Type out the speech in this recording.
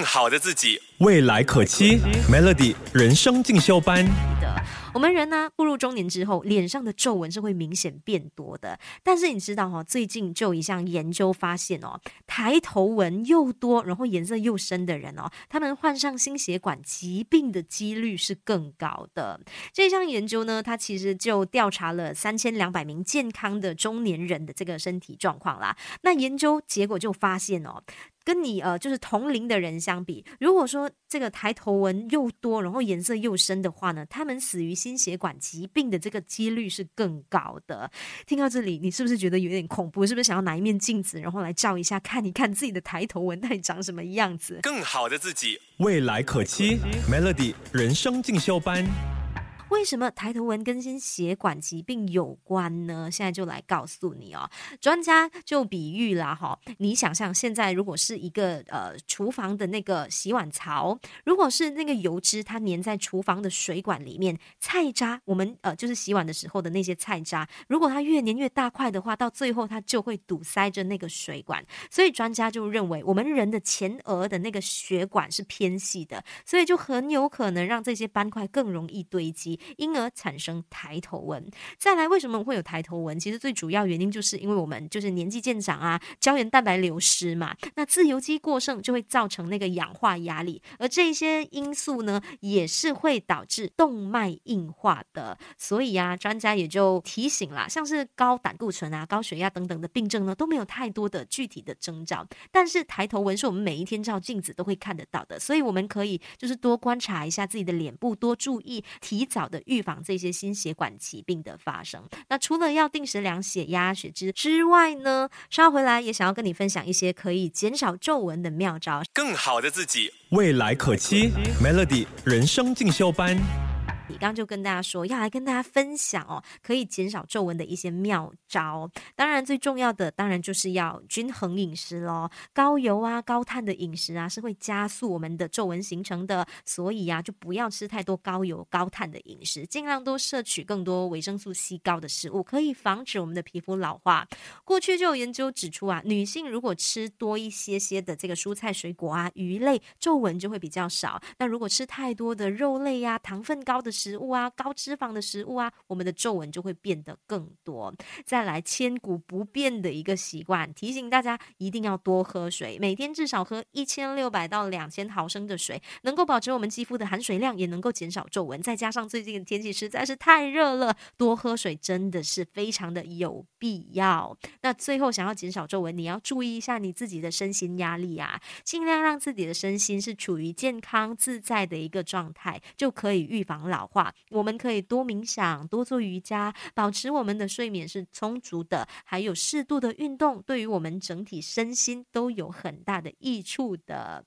更好的自己，未来可期。Melody 人生进修班。我们人呢，步入中年之后，脸上的皱纹是会明显变多的。但是你知道哈，最近就有一项研究发现哦，抬头纹又多，然后颜色又深的人哦，他们患上心血管疾病的几率是更高的。这项研究呢，它其实就调查了三千两百名健康的中年人的这个身体状况啦。那研究结果就发现哦。跟你呃，就是同龄的人相比，如果说这个抬头纹又多，然后颜色又深的话呢，他们死于心血管疾病的这个几率是更高的。听到这里，你是不是觉得有点恐怖？是不是想要拿一面镜子，然后来照一下，看一看自己的抬头纹到底长什么样子？更好的自己，未来可期。Melody 人生进修班。为什么抬头纹跟心血管疾病有关呢？现在就来告诉你哦。专家就比喻啦，哈，你想象现在如果是一个呃厨房的那个洗碗槽，如果是那个油脂它粘在厨房的水管里面，菜渣我们呃就是洗碗的时候的那些菜渣，如果它越粘越大块的话，到最后它就会堵塞着那个水管。所以专家就认为，我们人的前额的那个血管是偏细的，所以就很有可能让这些斑块更容易堆积。因而产生抬头纹。再来，为什么会有抬头纹？其实最主要原因就是因为我们就是年纪渐长啊，胶原蛋白流失嘛，那自由基过剩就会造成那个氧化压力，而这些因素呢，也是会导致动脉硬化的。所以啊，专家也就提醒啦，像是高胆固醇啊、高血压等等的病症呢，都没有太多的具体的征兆，但是抬头纹是我们每一天照镜子都会看得到的，所以我们可以就是多观察一下自己的脸部，多注意提早。的预防这些心血管疾病的发生。那除了要定时量血压、血脂之外呢，稍回来也想要跟你分享一些可以减少皱纹的妙招。更好的自己，未来可期。Melody 人生进修班。刚刚就跟大家说，要来跟大家分享哦，可以减少皱纹的一些妙招。当然，最重要的当然就是要均衡饮食喽。高油啊、高碳的饮食啊，是会加速我们的皱纹形成的。所以呀，就不要吃太多高油、高碳的饮食，尽量多摄取更多维生素 C 高的食物，可以防止我们的皮肤老化。过去就有研究指出啊，女性如果吃多一些些的这个蔬菜、水果啊、鱼类，皱纹就会比较少。那如果吃太多的肉类呀、糖分高的，食物啊，高脂肪的食物啊，我们的皱纹就会变得更多。再来，千古不变的一个习惯，提醒大家一定要多喝水，每天至少喝一千六百到两千毫升的水，能够保持我们肌肤的含水量，也能够减少皱纹。再加上最近的天气实在是太热了，多喝水真的是非常的有必要。那最后，想要减少皱纹，你要注意一下你自己的身心压力啊，尽量让自己的身心是处于健康自在的一个状态，就可以预防老话。我们可以多冥想，多做瑜伽，保持我们的睡眠是充足的，还有适度的运动，对于我们整体身心都有很大的益处的。